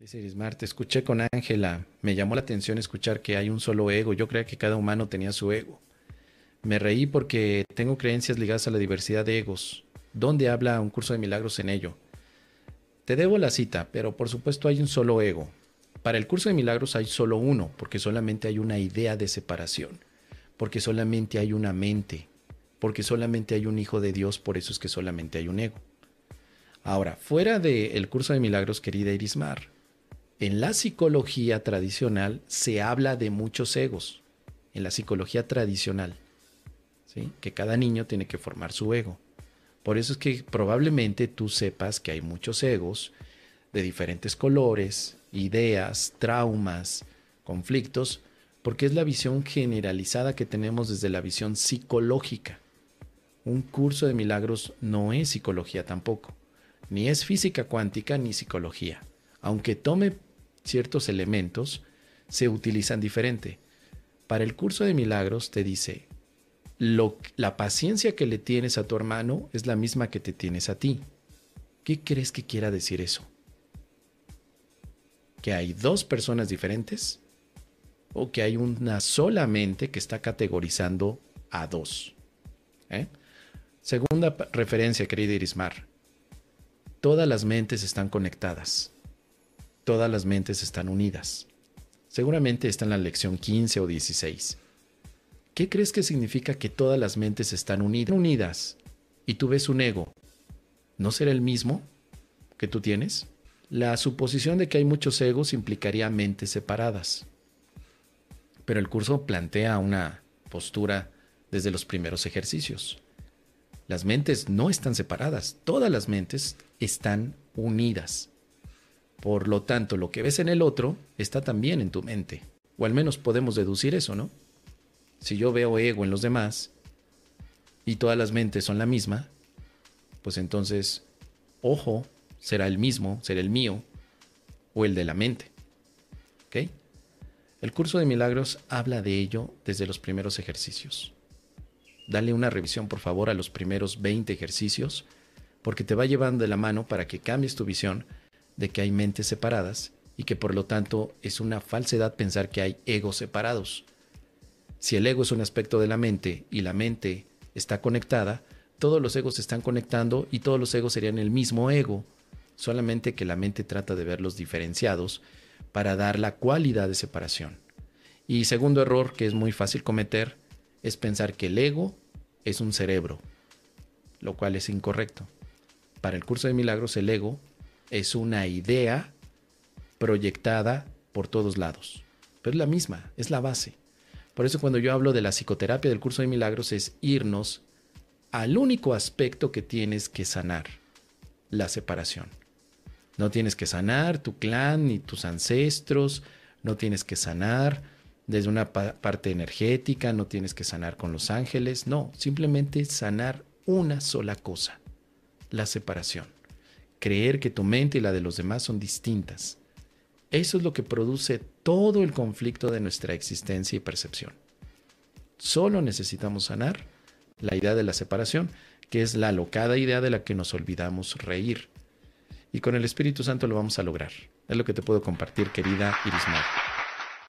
Dice Irismar, te escuché con Ángela. Me llamó la atención escuchar que hay un solo ego. Yo creía que cada humano tenía su ego. Me reí porque tengo creencias ligadas a la diversidad de egos. ¿Dónde habla un curso de milagros en ello? Te debo la cita, pero por supuesto hay un solo ego. Para el curso de milagros hay solo uno, porque solamente hay una idea de separación, porque solamente hay una mente, porque solamente hay un hijo de Dios, por eso es que solamente hay un ego. Ahora, fuera del curso de milagros, querida Irismar, en la psicología tradicional se habla de muchos egos, en la psicología tradicional, ¿sí? que cada niño tiene que formar su ego. Por eso es que probablemente tú sepas que hay muchos egos de diferentes colores, ideas, traumas, conflictos, porque es la visión generalizada que tenemos desde la visión psicológica. Un curso de milagros no es psicología tampoco, ni es física cuántica ni psicología, aunque tome ciertos elementos se utilizan diferente. Para el curso de milagros te dice, lo, la paciencia que le tienes a tu hermano es la misma que te tienes a ti. ¿Qué crees que quiera decir eso? ¿Que hay dos personas diferentes? ¿O que hay una sola mente que está categorizando a dos? ¿Eh? Segunda referencia, querida Irismar. Todas las mentes están conectadas todas las mentes están unidas. Seguramente está en la lección 15 o 16. ¿Qué crees que significa que todas las mentes están unidas? unidas y tú ves un ego. ¿No será el mismo que tú tienes? La suposición de que hay muchos egos implicaría mentes separadas. Pero el curso plantea una postura desde los primeros ejercicios. Las mentes no están separadas, todas las mentes están unidas. Por lo tanto, lo que ves en el otro está también en tu mente. O al menos podemos deducir eso, ¿no? Si yo veo ego en los demás y todas las mentes son la misma, pues entonces, ojo, será el mismo, será el mío o el de la mente. ¿Ok? El curso de milagros habla de ello desde los primeros ejercicios. Dale una revisión, por favor, a los primeros 20 ejercicios, porque te va llevando de la mano para que cambies tu visión de que hay mentes separadas y que por lo tanto es una falsedad pensar que hay egos separados. Si el ego es un aspecto de la mente y la mente está conectada, todos los egos se están conectando y todos los egos serían el mismo ego, solamente que la mente trata de verlos diferenciados para dar la cualidad de separación. Y segundo error que es muy fácil cometer es pensar que el ego es un cerebro, lo cual es incorrecto. Para el curso de milagros el ego es una idea proyectada por todos lados. Pero es la misma, es la base. Por eso cuando yo hablo de la psicoterapia del curso de milagros es irnos al único aspecto que tienes que sanar, la separación. No tienes que sanar tu clan ni tus ancestros, no tienes que sanar desde una parte energética, no tienes que sanar con los ángeles, no, simplemente sanar una sola cosa, la separación creer que tu mente y la de los demás son distintas. Eso es lo que produce todo el conflicto de nuestra existencia y percepción. Solo necesitamos sanar la idea de la separación, que es la alocada idea de la que nos olvidamos reír. Y con el Espíritu Santo lo vamos a lograr. Es lo que te puedo compartir, querida Irismar.